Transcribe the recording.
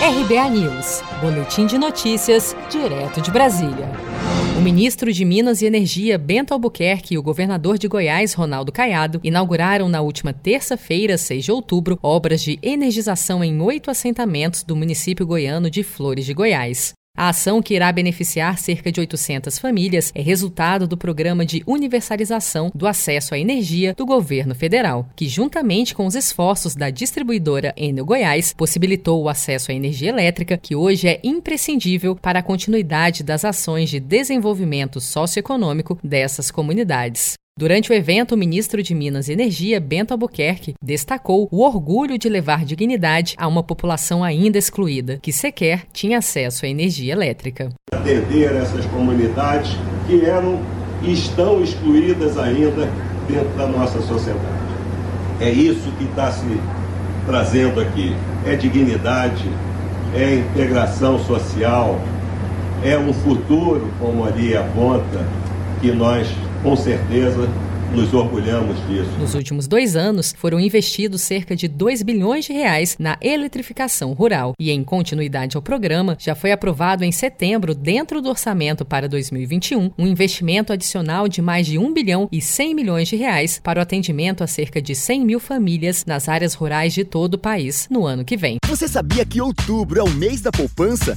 RBA News, Boletim de Notícias, direto de Brasília. O ministro de Minas e Energia, Bento Albuquerque, e o governador de Goiás, Ronaldo Caiado, inauguraram na última terça-feira, 6 de outubro, obras de energização em oito assentamentos do município goiano de Flores de Goiás. A ação, que irá beneficiar cerca de 800 famílias, é resultado do programa de universalização do acesso à energia do governo federal, que, juntamente com os esforços da distribuidora Enel Goiás, possibilitou o acesso à energia elétrica, que hoje é imprescindível para a continuidade das ações de desenvolvimento socioeconômico dessas comunidades. Durante o evento, o ministro de Minas e Energia, Bento Albuquerque, destacou o orgulho de levar dignidade a uma população ainda excluída, que sequer tinha acesso à energia elétrica. Atender essas comunidades que eram e estão excluídas ainda dentro da nossa sociedade. É isso que está se trazendo aqui. É dignidade, é integração social, é um futuro, como ali aponta, que nós com certeza nos orgulhamos disso. Nos últimos dois anos, foram investidos cerca de 2 bilhões de reais na eletrificação rural. E, em continuidade ao programa, já foi aprovado em setembro, dentro do orçamento para 2021, um investimento adicional de mais de 1 bilhão e 100 milhões de reais para o atendimento a cerca de 100 mil famílias nas áreas rurais de todo o país no ano que vem. Você sabia que outubro é o mês da poupança?